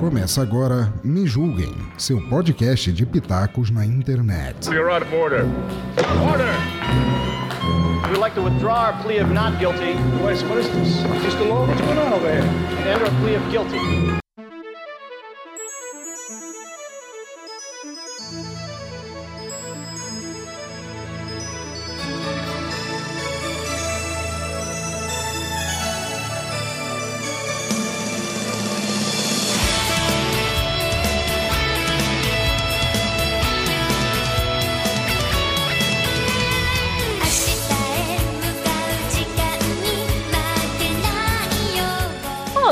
Começa agora Me Julguem, seu podcast de pitacos na internet. You're out of order. Order! We'd like to withdraw our plea of not guilty is this? Just a law? What's going on over here? and enter a plea of guilty.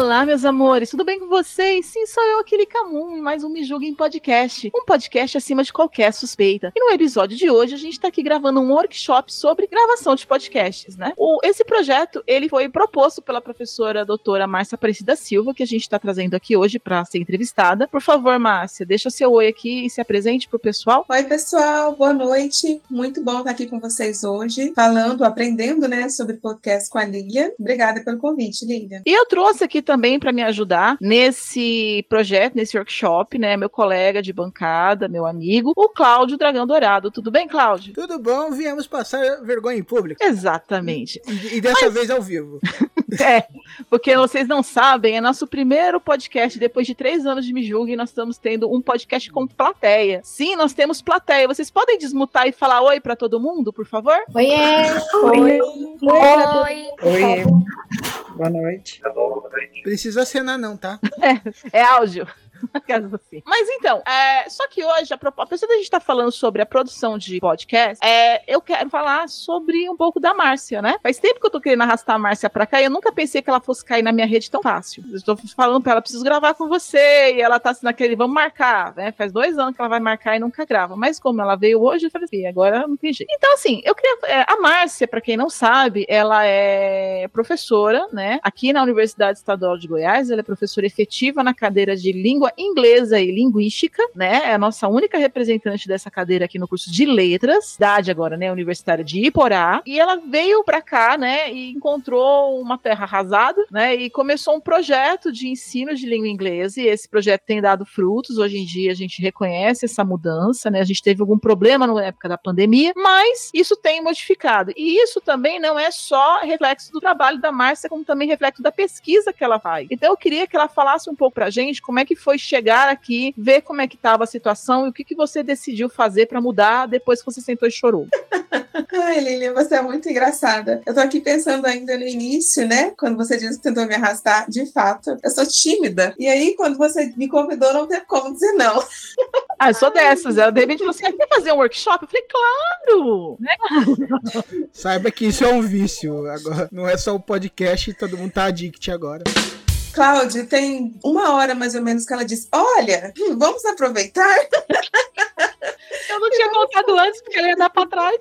Olá, meus amores, tudo bem com vocês? Sim, sou eu, aquele Camum, mais um Me Julguem Podcast. Um podcast acima de qualquer suspeita. E no episódio de hoje, a gente tá aqui gravando um workshop sobre gravação de podcasts, né? O, esse projeto, ele foi proposto pela professora doutora Márcia Aparecida Silva, que a gente tá trazendo aqui hoje para ser entrevistada. Por favor, Márcia, deixa seu oi aqui e se apresente pro pessoal. Oi, pessoal, boa noite. Muito bom estar aqui com vocês hoje, falando, aprendendo, né, sobre podcast com a Lilian. Obrigada pelo convite, Lilian. E eu trouxe aqui também para me ajudar nesse projeto, nesse workshop, né, meu colega de bancada, meu amigo, o Cláudio Dragão Dourado. Tudo bem, Cláudio? Tudo bom, viemos passar vergonha em público. Exatamente. E, e dessa vez ao vivo. É, porque vocês não sabem, é nosso primeiro podcast depois de três anos de Me Julgue nós estamos tendo um podcast com plateia. Sim, nós temos plateia. Vocês podem desmutar e falar oi para todo mundo, por favor? Oiê! Oi. Oi! Oi. Boa noite. Precisa acenar não, tá? É áudio. Mas então, é, só que hoje, a propósito, da gente estar falando sobre a produção de podcast, é, eu quero falar sobre um pouco da Márcia, né? Faz tempo que eu tô querendo arrastar a Márcia pra cá e eu nunca pensei que ela fosse cair na minha rede tão fácil. Eu estou falando pra ela, preciso gravar com você, e ela tá assim naquele, vamos marcar, né? Faz dois anos que ela vai marcar e nunca grava. Mas como ela veio hoje, eu falei assim, agora não tem jeito. Então, assim, eu queria. é, a Márcia, pra quem não sabe, ela é professora, né? Aqui na Universidade Estadual de Goiás, ela é professora efetiva na cadeira de língua inglesa e linguística, né? É a nossa única representante dessa cadeira aqui no curso de letras, cidade agora, né? Universitária de Iporá. E ela veio pra cá, né? E encontrou uma terra arrasada, né? E começou um projeto de ensino de língua inglesa. E esse projeto tem dado frutos. Hoje em dia a gente reconhece essa mudança, né? A gente teve algum problema na época da pandemia, mas isso tem modificado. E isso também não é só reflexo do trabalho da Márcia, como também reflexo da pesquisa que ela faz. Então eu queria que ela falasse um pouco pra gente como é que foi chegar aqui, ver como é que estava a situação e o que, que você decidiu fazer para mudar depois que você sentou e chorou. Ai, Lilian, você é muito engraçada. Eu tô aqui pensando ainda no início, né? Quando você disse que tentou me arrastar, de fato, eu sou tímida. E aí, quando você me convidou, não teve como dizer não. Ah, eu sou dessas. Ela de repente "Ah, quer fazer um workshop? Eu falei, claro! Né? Saiba que isso é um vício. Agora, não é só o podcast, todo mundo tá addict agora. Cláudia, tem uma hora mais ou menos que ela disse: Olha, hum, vamos aproveitar. Eu não tinha contado antes, porque ela ia dar pra trás.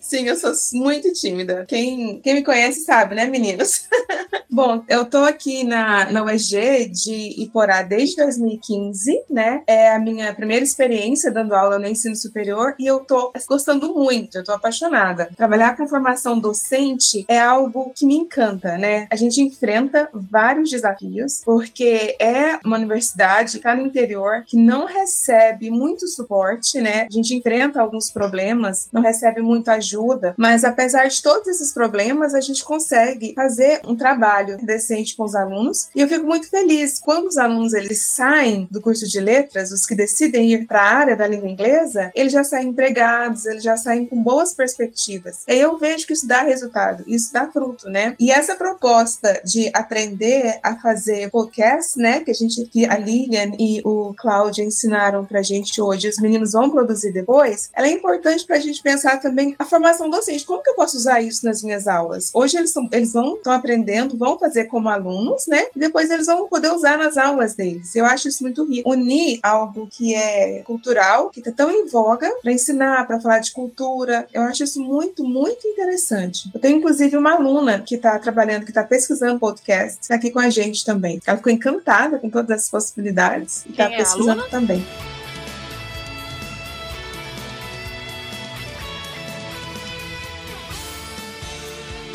Sim, eu sou muito tímida. Quem, quem me conhece sabe, né, meninos? Bom, eu tô aqui na, na UEG de Iporá desde 2015, né? É a minha primeira experiência dando aula no ensino superior e eu tô gostando muito, eu tô apaixonada. Trabalhar com formação docente é algo que me encanta, né? A gente enfrenta vários desafios, porque é uma universidade que está no interior que não recebe muito suporte, né? A gente enfrenta alguns problemas, não recebe muita ajuda, mas apesar de todos esses problemas, a gente consegue fazer um trabalho decente com os alunos. E eu fico muito feliz quando os alunos eles saem do curso de letras, os que decidem ir para a área da língua inglesa, eles já saem empregados, eles já saem com boas perspectivas. E eu vejo que isso dá resultado, isso dá fruto, né? E essa proposta de aprender a fazer podcast, né, que a gente que a Lilian e o Cláudio ensinaram pra gente hoje, os meninos vão produzir depois, ela é importante pra gente pensar também a formação docente, como que eu posso usar isso nas minhas aulas? Hoje eles são, eles vão estão aprendendo, vão fazer como alunos, né? E depois eles vão poder usar nas aulas deles. Eu acho isso muito rico. Unir algo que é cultural, que tá tão em voga, para ensinar, para falar de cultura, eu acho isso muito, muito interessante. Eu tenho inclusive uma aluna que está trabalhando, que está pesquisando podcast, tá aqui com a gente também. Ela ficou encantada com todas as possibilidades e está é a pesquisando também.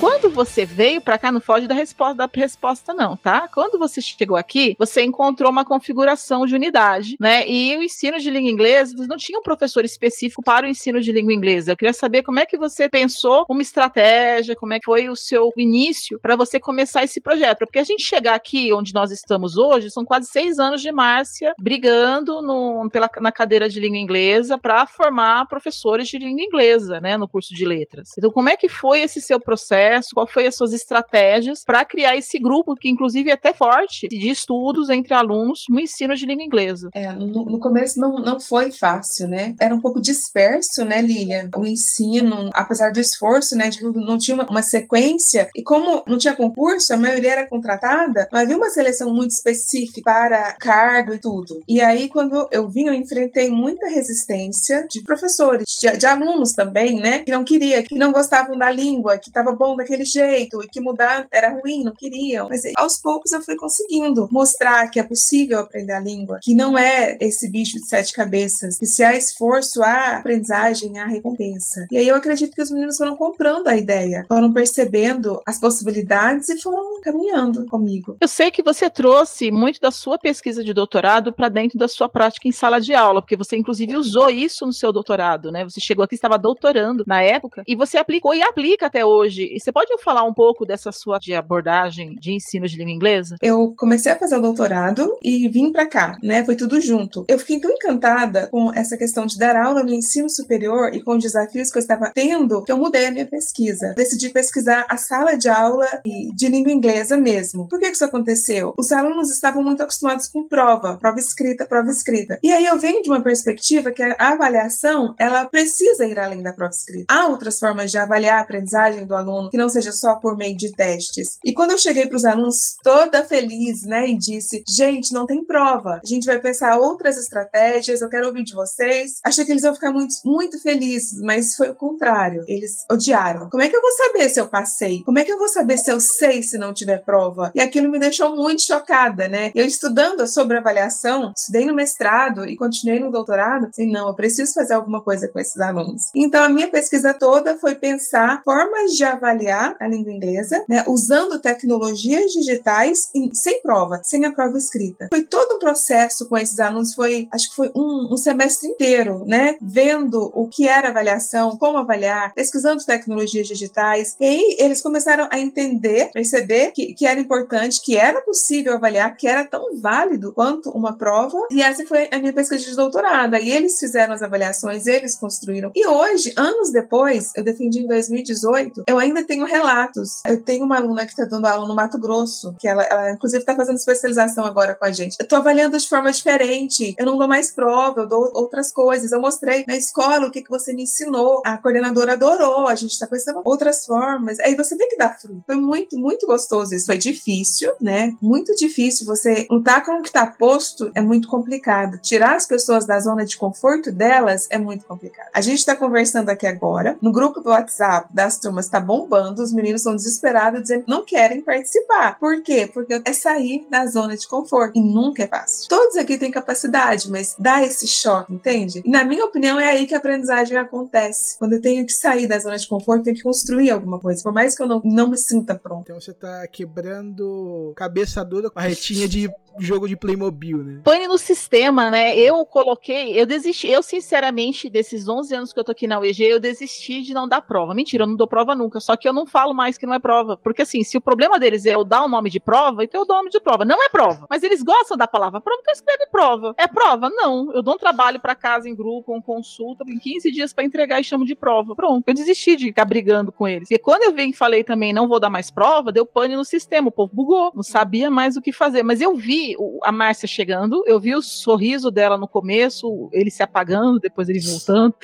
Quando você veio para cá, não foge da resposta, da resposta não, tá? Quando você chegou aqui, você encontrou uma configuração de unidade, né? E o ensino de língua inglesa, não tinha um professor específico para o ensino de língua inglesa. Eu queria saber como é que você pensou uma estratégia, como é que foi o seu início para você começar esse projeto. Porque a gente chegar aqui onde nós estamos hoje, são quase seis anos de Márcia brigando no, pela, na cadeira de língua inglesa para formar professores de língua inglesa, né, no curso de letras. Então, como é que foi esse seu processo? Qual foi as suas estratégias para criar esse grupo que, inclusive, é até forte de estudos entre alunos no ensino de língua inglesa? É, no, no começo não, não foi fácil, né? Era um pouco disperso, né, Lilia? O ensino, apesar do esforço, né, de, não tinha uma, uma sequência. E como não tinha concurso, a maioria era contratada, não havia uma seleção muito específica para cargo e tudo. E aí, quando eu vim, eu enfrentei muita resistência de professores, de, de alunos também, né? Que não queria, que não gostavam da língua, que estava bom daquele jeito e que mudar era ruim, não queriam. Mas aos poucos eu fui conseguindo mostrar que é possível aprender a língua, que não é esse bicho de sete cabeças, que se há esforço, há aprendizagem, há recompensa. E aí eu acredito que os meninos foram comprando a ideia, foram percebendo as possibilidades e foram caminhando comigo. Eu sei que você trouxe muito da sua pesquisa de doutorado para dentro da sua prática em sala de aula, porque você inclusive usou isso no seu doutorado, né? Você chegou aqui, estava doutorando na época, e você aplicou e aplica até hoje. Você pode falar um pouco dessa sua de abordagem de ensino de língua inglesa? Eu comecei a fazer o doutorado e vim para cá, né? Foi tudo junto. Eu fiquei tão encantada com essa questão de dar aula no ensino superior e com os desafios que eu estava tendo, que eu mudei a minha pesquisa. Decidi pesquisar a sala de aula de língua inglesa mesmo. Por que isso aconteceu? Os alunos estavam muito acostumados com prova, prova escrita, prova escrita. E aí eu venho de uma perspectiva que a avaliação, ela precisa ir além da prova escrita. Há outras formas de avaliar a aprendizagem do aluno que não seja só por meio de testes. E quando eu cheguei para os alunos toda feliz, né, e disse: "Gente, não tem prova. A gente vai pensar outras estratégias, eu quero ouvir de vocês". Achei que eles iam ficar muito muito felizes, mas foi o contrário. Eles odiaram. Como é que eu vou saber se eu passei? Como é que eu vou saber se eu sei se não tiver prova? E aquilo me deixou muito chocada, né? Eu estudando sobre avaliação, estudei no mestrado e continuei no doutorado, assim, não, eu preciso fazer alguma coisa com esses alunos. Então a minha pesquisa toda foi pensar formas de avaliar a língua inglesa, né, usando tecnologias digitais sem prova, sem a prova escrita. Foi todo um processo com esses alunos, foi, acho que foi um, um semestre inteiro, né, vendo o que era avaliação, como avaliar, pesquisando tecnologias digitais. E aí eles começaram a entender, perceber que, que era importante, que era possível avaliar, que era tão válido quanto uma prova. E essa foi a minha pesquisa de doutorado. Aí eles fizeram as avaliações, eles construíram. E hoje, anos depois, eu defendi em 2018, eu ainda tenho relatos. Eu tenho uma aluna que está dando aula no Mato Grosso, que ela, ela inclusive está fazendo especialização agora com a gente. Eu estou avaliando de forma diferente. Eu não dou mais prova, eu dou outras coisas. Eu mostrei na escola o que, que você me ensinou. A coordenadora adorou, a gente está pensando outras formas. Aí você vê que dá fruto. Foi muito, muito gostoso isso. Foi difícil, né? Muito difícil. Você lutar com o que está posto é muito complicado. Tirar as pessoas da zona de conforto delas é muito complicado. A gente está conversando aqui agora. No grupo do WhatsApp das turmas está bombando. Os meninos estão desesperados dizendo que não querem participar. Por quê? Porque é sair da zona de conforto. E nunca é fácil. Todos aqui têm capacidade, mas dá esse choque, entende? E na minha opinião, é aí que a aprendizagem acontece. Quando eu tenho que sair da zona de conforto, tenho que construir alguma coisa. Por mais que eu não, não me sinta pronto. Então você tá quebrando cabeça dura com a retinha de jogo de Playmobil, né? Pane no sistema, né? Eu coloquei, eu desisti, eu sinceramente, desses 11 anos que eu tô aqui na UEG, eu desisti de não dar prova. Mentira, eu não dou prova nunca, só que eu não falo mais que não é prova. Porque assim, se o problema deles é eu dar o nome de prova, então eu dou o nome de prova. Não é prova. Mas eles gostam da palavra prova, então escreve prova. É prova? Não. Eu dou um trabalho para casa em grupo, com consulta, em 15 dias para entregar e chamo de prova. Pronto. Eu desisti de ficar brigando com eles. E quando eu vim e falei também, não vou dar mais prova, deu pane no sistema. O povo bugou, não sabia mais o que fazer. Mas eu vi a Márcia chegando, eu vi o sorriso dela no começo, ele se apagando, depois ele voltando.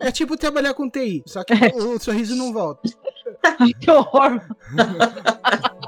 É tipo trabalhar com TI, só que é. o, o sorriso não volta. Ai, que horror!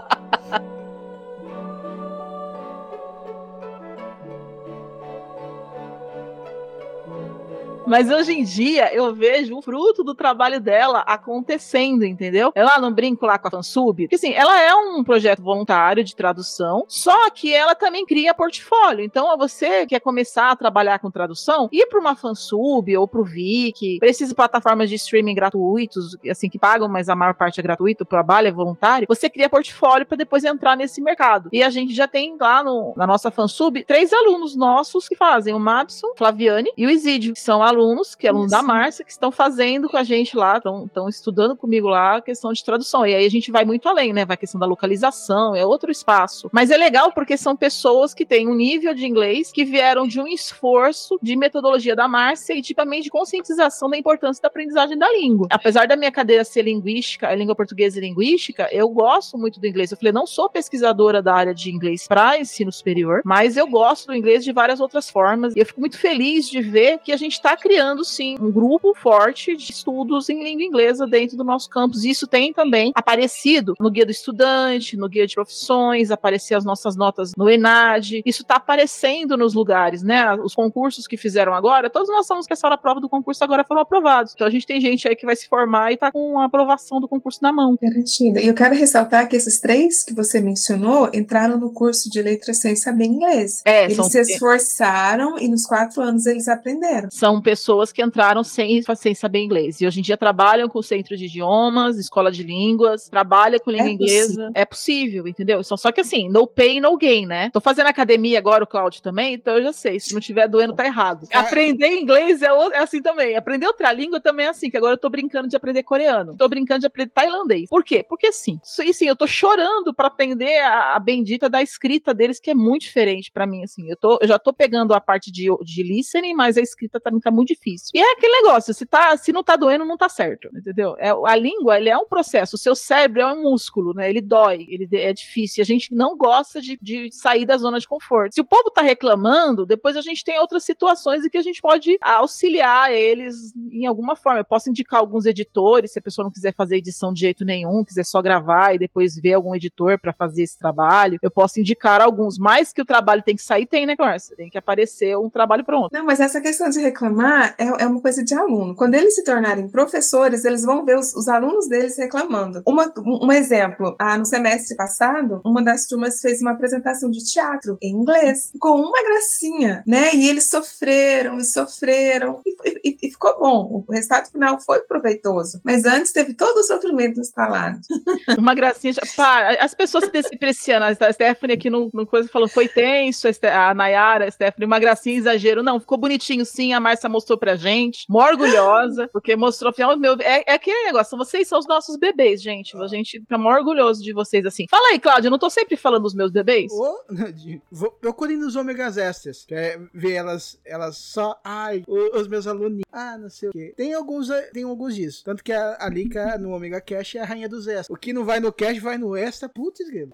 Mas hoje em dia eu vejo o fruto do trabalho dela acontecendo, entendeu? Ela não brinco lá com a Fansub, porque assim, ela é um projeto voluntário de tradução, só que ela também cria portfólio. Então, você quer começar a trabalhar com tradução, ir para uma Fansub ou para o Viki, essas plataformas de streaming gratuitos, assim, que pagam, mas a maior parte é gratuito, o trabalho é voluntário, você cria portfólio para depois entrar nesse mercado. E a gente já tem lá no, na nossa Fansub três alunos nossos que fazem o Mabson, Flaviane e o Isidio, que são alunos, que é aluno Isso. da Márcia, que estão fazendo com a gente lá, estão estudando comigo lá a questão de tradução. E aí a gente vai muito além, né? Vai a questão da localização, é outro espaço. Mas é legal porque são pessoas que têm um nível de inglês que vieram de um esforço de metodologia da Márcia e também de conscientização da importância da aprendizagem da língua. Apesar da minha cadeira ser linguística, a língua portuguesa e linguística, eu gosto muito do inglês. Eu falei, não sou pesquisadora da área de inglês para ensino superior, mas eu gosto do inglês de várias outras formas. E eu fico muito feliz de ver que a gente está criando, sim, um grupo forte de estudos em língua inglesa dentro do nosso campus. E isso tem também aparecido no Guia do Estudante, no Guia de Profissões, aparecer as nossas notas no ENAD. Isso está aparecendo nos lugares, né? Os concursos que fizeram agora, todos nós somos que essa a prova do concurso agora foram aprovados. Então a gente tem gente aí que vai se formar e está com a aprovação do concurso na mão. Garantido. E eu quero ressaltar que esses três que você mencionou entraram no curso de letras sem saber inglês. É, eles são... se esforçaram e nos quatro anos eles aprenderam. São pessoas que entraram sem, sem saber inglês. E hoje em dia trabalham com o centro de idiomas, escola de línguas, trabalham com língua é inglesa. Possível. É possível, entendeu? Só, só que assim, no pain, no gain, né? Tô fazendo academia agora, o Cláudio também, então eu já sei. Se não tiver doendo, tá errado. É. Aprender inglês é, é assim também. Aprender outra língua também é assim, que agora eu tô brincando de aprender coreano. Tô brincando de aprender tailandês. Por quê? Porque sim. E sim, eu tô chorando para aprender a, a, bendita da escrita deles, que é muito diferente para mim, assim. Eu, tô, eu já tô pegando a parte de, de listening, mas a escrita também tá muito difícil. E é aquele negócio, se, tá, se não tá doendo, não tá certo, entendeu? É, a língua, ele é um processo. O seu cérebro é um músculo, né? Ele dói, ele é difícil. A gente não gosta de, de sair da zona de conforto. Se o povo tá reclamando, depois a gente tem outras situações em que a gente pode auxiliar eles em alguma forma. Eu posso indicar alguns editores, se a pessoa não quiser fazer edição de jeito nenhum, quiser só gravar e depois ver algum editor para fazer esse trabalho, eu posso indicar alguns. Mais que o trabalho tem que sair, tem, né, Conversa? Tem que aparecer um trabalho pronto. Não, mas essa questão de reclamar é, é uma coisa de aluno. Quando eles se tornarem professores, eles vão ver os, os alunos deles reclamando. Uma, um, exemplo, ah, no semestre passado, uma das turmas fez uma apresentação de teatro em inglês, com uma gracinha, né? E eles sofreram e sofreram, e, e, e ficou bom. O resultado final foi proveitoso. Mas antes teve todo o sofrimento instalado. Uma gracinha. As pessoas se depreciando. A Stephanie aqui no, no coisa falou: foi tenso, a Nayara, a Stephanie, uma gracinha, exagero. Não, ficou bonitinho sim. A Márcia mostrou pra gente. Mó orgulhosa, porque mostrou, afinal, meu. É, é aquele negócio, vocês são os nossos bebês, gente. A gente fica mó orgulhoso de vocês assim. Fala aí, Cláudia, não tô sempre falando dos meus bebês? Oh, procure nos ômegas extras, é ver elas, elas só. Ai, os meus alunos. Ah, não sei o quê. Tem alguns, tem alguns disso. Tanto que a, a Lika no Omega Cash é a rainha dos extras. O que não vai no cash vai no extra. Putz, grilo.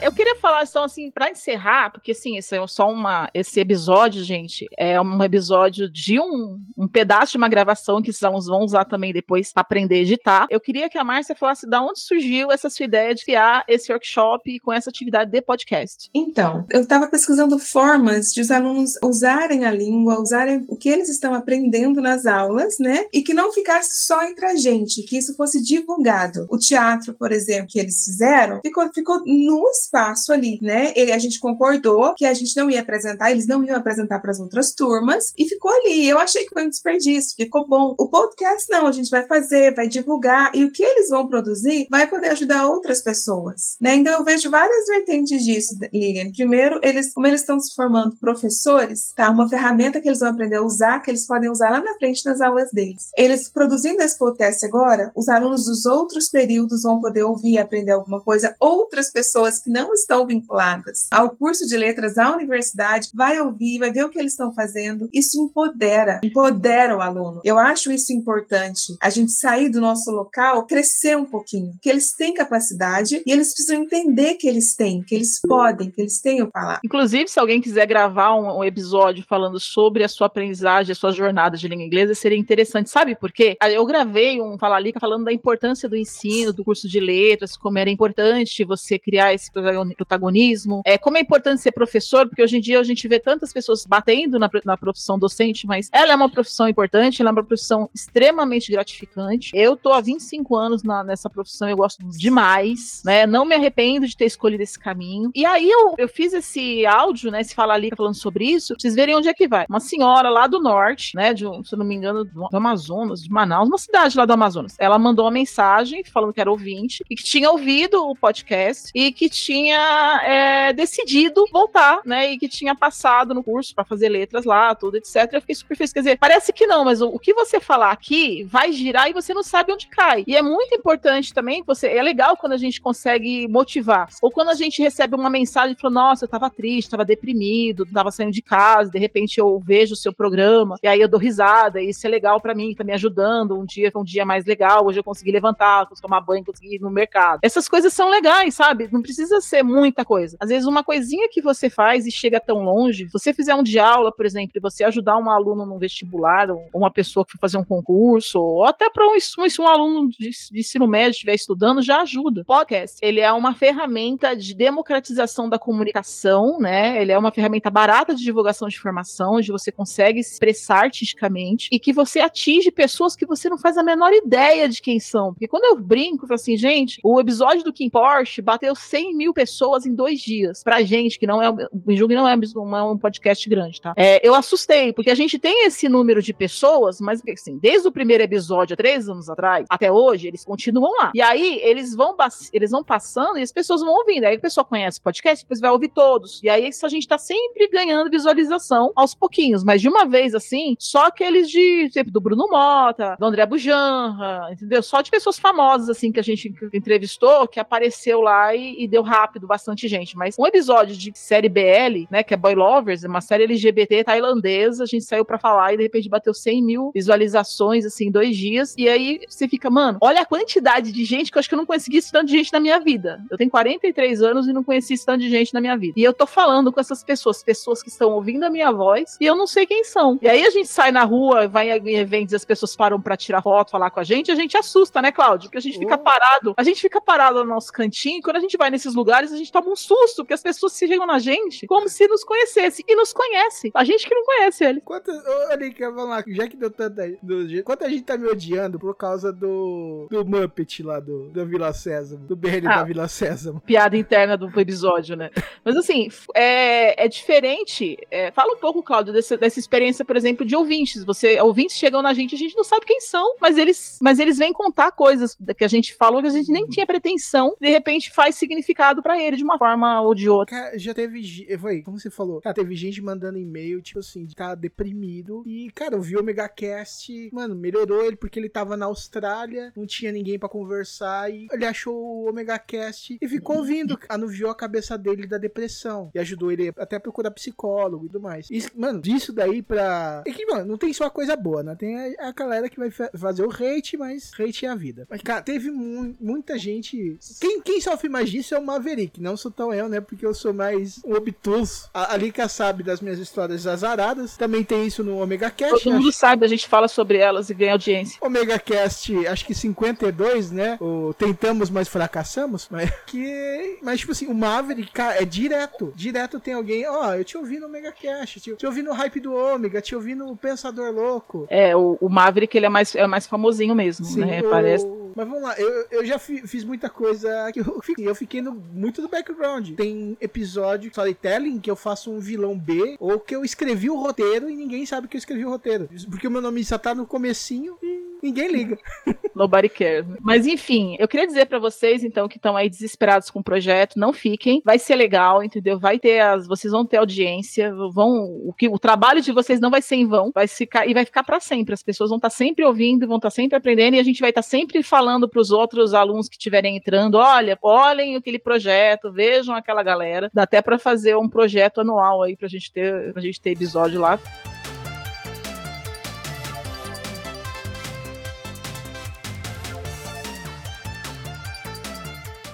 Eu queria falar só assim, para encerrar, porque assim, esse é só uma. Esse episódio, gente, é um episódio de um, um pedaço de uma gravação que esses alunos vão usar também depois para aprender a editar. Eu queria que a Márcia falasse de onde surgiu essa sua ideia de criar esse workshop com essa atividade de podcast. Então, eu estava pesquisando formas de os alunos usarem a língua, usarem o que eles estão aprendendo nas aulas, né? E que não ficasse só entre a gente, que isso fosse divulgado. O teatro, por exemplo, que eles fizeram, ficou, ficou nos espaço ali, né? Ele, a gente concordou que a gente não ia apresentar, eles não iam apresentar para as outras turmas e ficou ali. Eu achei que foi um desperdício, ficou bom. O podcast não, a gente vai fazer, vai divulgar e o que eles vão produzir vai poder ajudar outras pessoas, né? Então eu vejo várias vertentes disso, Lilian. Primeiro, eles, como eles estão se formando professores, tá? Uma ferramenta que eles vão aprender a usar, que eles podem usar lá na frente nas aulas deles. Eles produzindo esse podcast agora, os alunos dos outros períodos vão poder ouvir aprender alguma coisa. Outras pessoas que não não estão vinculadas ao curso de letras da universidade, vai ouvir, vai ver o que eles estão fazendo. Isso empodera, empodera o aluno. Eu acho isso importante. A gente sair do nosso local, crescer um pouquinho, que eles têm capacidade e eles precisam entender que eles têm, que eles podem, que eles têm o falar. Inclusive, se alguém quiser gravar um, um episódio falando sobre a sua aprendizagem, a sua jornada de língua inglesa, seria interessante. Sabe por quê? Eu gravei um Falalica falando da importância do ensino, do curso de letras, como era importante você criar esse projeto protagonismo, é, como é importante ser professor, porque hoje em dia a gente vê tantas pessoas batendo na, na profissão docente, mas ela é uma profissão importante, ela é uma profissão extremamente gratificante. Eu tô há 25 anos na, nessa profissão, eu gosto demais, né? Não me arrependo de ter escolhido esse caminho. E aí eu, eu fiz esse áudio, né? Se falar ali falando sobre isso, vocês verem onde é que vai. Uma senhora lá do norte, né? De, se eu não me engano, do Amazonas, de Manaus, uma cidade lá do Amazonas. Ela mandou uma mensagem falando que era ouvinte e que tinha ouvido o podcast e que tinha é, decidido voltar, né? E que tinha passado no curso para fazer letras lá, tudo, etc. Eu fiquei super feliz. Quer dizer, parece que não, mas o, o, que você falar aqui vai girar e você não sabe onde cai. E é muito importante também, você é legal quando a gente consegue motivar. Ou quando a gente recebe uma mensagem e fala, nossa, eu tava triste, tava deprimido, tava saindo de casa, de repente eu vejo o seu programa, e aí eu dou risada, e isso é legal para mim, tá me ajudando. Um dia foi um dia mais legal, hoje eu consegui levantar, consegui tomar banho, consegui ir no mercado. Essas coisas são legais, sabe? Não precisa ser muita coisa. Às vezes, uma coisinha que você faz e chega tão longe, se você fizer um dia aula, por exemplo, e você ajudar um aluno no vestibular, ou uma pessoa que for fazer um concurso, ou até para um, um, um, aluno de, de ensino médio estiver estudando, já ajuda. Podcast, ele é uma ferramenta de democratização da comunicação, né? Ele é uma ferramenta barata de divulgação de informação, onde você consegue se expressar artisticamente e que você atinge pessoas que você não faz a menor ideia de quem são. Porque quando eu brinco, eu falo assim, gente, o episódio do Kim Porsche bateu 100 mil pessoas em dois dias. Pra gente, que não é, me julgue, não é, não é um podcast grande, tá? É, eu assustei, porque a gente tem esse número de pessoas, mas assim, desde o primeiro episódio, há três anos atrás, até hoje, eles continuam lá. E aí, eles vão, eles vão passando e as pessoas vão ouvindo. Aí a pessoa conhece o podcast, depois vai ouvir todos. E aí a gente tá sempre ganhando visualização aos pouquinhos, mas de uma vez assim, só aqueles de, tipo, do Bruno Mota, do André Bujanra, entendeu? Só de pessoas famosas, assim, que a gente entrevistou, que apareceu lá e, e deu rápido bastante gente. Mas um episódio de série BL, né, que é Boy Lovers, é uma série LGBT tailandesa, a gente saiu para falar e de repente bateu 100 mil visualizações, assim, em dois dias. E aí você fica, mano, olha a quantidade de gente que eu acho que eu não consegui isso tanto de gente na minha vida. Eu tenho 43 anos e não conheci isso tanto de gente na minha vida. E eu tô falando com essas pessoas, pessoas que estão ouvindo a minha voz e eu não sei quem são. E aí a gente sai na rua, vai em eventos, as pessoas param para tirar foto, falar com a gente, a gente assusta, né, Cláudio? Porque a gente fica oh. parado, a gente fica parado no nosso cantinho, e quando a gente vai nesses lugares, a gente toma um susto, porque as pessoas se chegam na gente como se nos conhecesse e nos conhece. A gente que não conhece ele. Quanto, olha que vamos lá, já que deu tanta. Do, quanta gente tá me odiando por causa do, do Muppet lá do, do Vila Sésamo, do BR ah, da Vila Sésamo. Piada interna do episódio, né? Mas assim, é, é diferente. É, fala um pouco, Cláudio, dessa, dessa experiência, por exemplo, de ouvintes. Você, ouvintes chegam na gente, a gente não sabe quem são, mas eles, mas eles vêm contar coisas que a gente falou que a gente nem tinha pretensão, de repente faz significado para ele de uma forma ou de outra. Cara, já teve, foi, como você falou, cara, teve gente mandando e-mail, tipo assim, de tá deprimido. E, cara, eu vi o Megacast, mano, melhorou ele porque ele tava na Austrália, não tinha ninguém para conversar e ele achou o Omega Cast e ficou ouvindo, anuviou a cabeça dele da depressão e ajudou ele até a procurar psicólogo e tudo mais. E, mano, disso daí pra. É que, mano, não tem só coisa boa, né? Tem a, a galera que vai fazer o hate, mas hate é a vida. Mas, cara, teve mu muita gente. Quem, quem sofre mais disso é o Maverick, não sou tão eu, né? Porque eu sou mais obtuso. A, a Lika sabe das minhas histórias azaradas. Também tem isso no Omega Cast. Todo mundo sabe, a gente fala sobre elas e ganha audiência. Omega Cast, acho que 52, né? O Tentamos, mas fracassamos. Mas que. Mas, tipo assim, o Maverick, cara, é direto. Direto tem alguém, ó, oh, eu te ouvi no Omega Cast, te, te ouvi no Hype do Ômega, te ouvi no Pensador Louco. É, o, o Maverick, ele é mais, é mais famosinho mesmo, Sim, né? O... Parece. Mas vamos lá, eu, eu já fiz muita coisa que eu fiquei, eu fiquei no, muito do background. Tem episódio storytelling que eu faço um vilão B, ou que eu escrevi o roteiro e ninguém sabe que eu escrevi o roteiro. Porque o meu nome só tá no comecinho e ninguém liga. Nobody cares. Mas enfim, eu queria dizer para vocês, então, que estão aí desesperados com o projeto, não fiquem. Vai ser legal, entendeu? Vai ter as. Vocês vão ter audiência, vão. O, que, o trabalho de vocês não vai ser em vão, vai ficar e vai ficar para sempre. As pessoas vão estar tá sempre ouvindo, vão estar tá sempre aprendendo, e a gente vai estar tá sempre falando para os outros alunos que estiverem entrando: olha, olhem aquele projeto, vejam aquela galera. Dá até para fazer um projeto anual aí pra gente ter, pra gente ter episódio lá.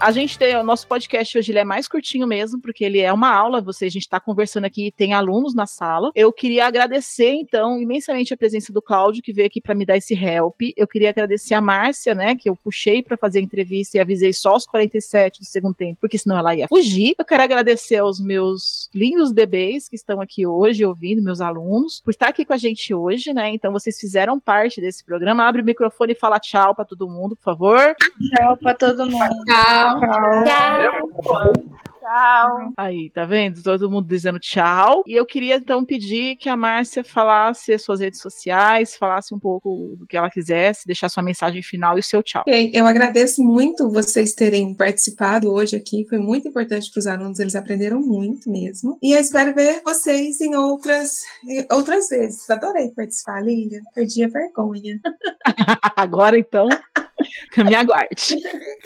A gente tem o nosso podcast hoje, ele é mais curtinho mesmo, porque ele é uma aula, você a gente está conversando aqui, tem alunos na sala. Eu queria agradecer então imensamente a presença do Cláudio que veio aqui para me dar esse help. Eu queria agradecer a Márcia, né, que eu puxei para fazer a entrevista e avisei só os 47 do segundo tempo, porque senão ela ia fugir. Eu quero agradecer aos meus lindos bebês que estão aqui hoje ouvindo, meus alunos, por estar aqui com a gente hoje, né? Então vocês fizeram parte desse programa. Abre o microfone e fala tchau para todo mundo, por favor. Tchau para todo mundo. Tchau. Tchau. Tchau. Aí, tá vendo? Todo mundo dizendo tchau. E eu queria então pedir que a Márcia falasse as suas redes sociais, falasse um pouco do que ela quisesse, deixar sua mensagem final e o seu tchau. Okay, eu agradeço muito vocês terem participado hoje aqui. Foi muito importante para os alunos, eles aprenderam muito mesmo. E eu espero ver vocês em outras, em outras vezes. Adorei participar, Lilian. Perdi a vergonha. Agora então. Me aguarde.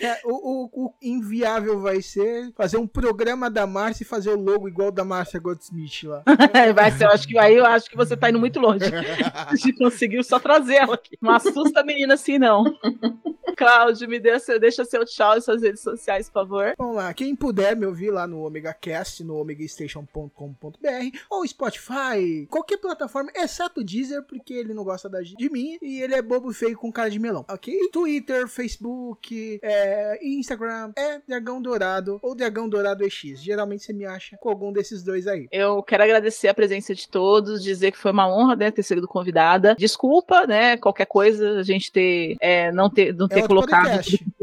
É, o, o, o, inviável vai ser fazer um programa da Márcia e fazer o logo igual da Márcia Goldsmith lá. vai ser, eu acho que aí eu acho que você tá indo muito longe. A gente conseguiu só trazer ela aqui. Não assusta a menina assim, não. Cláudio, me deixa, deixa seu tchau e suas redes sociais, por favor. Vamos lá, quem puder me ouvir lá no Omega Cast, no omegastation.com.br ou Spotify, qualquer plataforma, exceto o Deezer, porque ele não gosta da, de mim e ele é bobo feio com cara de melão, ok? Twitter, Facebook, é, Instagram, é Dragão Dourado ou Dragão Dourado EX. Geralmente você me acha com algum desses dois aí. Eu quero agradecer a presença de todos, dizer que foi uma honra né, ter sido convidada. Desculpa, né? Qualquer coisa a gente ter é, não ter, não ter é tudo que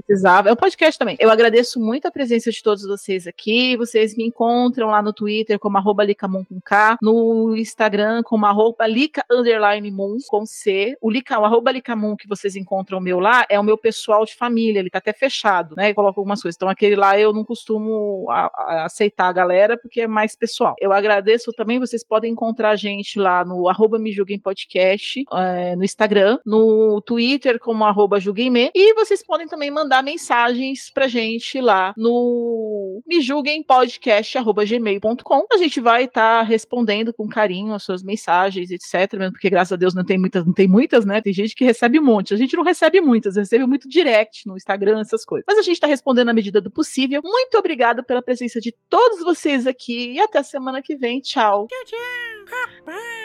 precisava. É um podcast também. Eu agradeço muito a presença de todos vocês aqui. Vocês me encontram lá no Twitter como arroba Licamon com K, no Instagram como arroba Lica underline Moon com C. O, Lica, o arroba Licamon que vocês encontram meu lá é o meu pessoal de família, ele tá até fechado, né? Coloca algumas coisas. Então aquele lá eu não costumo a, a aceitar a galera porque é mais pessoal. Eu agradeço também, vocês podem encontrar a gente lá no arroba Me Julguem Podcast, é, no Instagram, no Twitter como arroba Julguemme, e vocês podem também mandar mensagens pra gente lá no me julguem podcast@gmail.com. A gente vai estar tá respondendo com carinho as suas mensagens, etc, mesmo porque graças a Deus não tem muitas, não tem muitas, né? Tem gente que recebe um monte. A gente não recebe muitas, recebe muito direct no Instagram, essas coisas. Mas a gente está respondendo na medida do possível. Muito obrigada pela presença de todos vocês aqui e até semana que vem. Tchau. Tchau, tchau.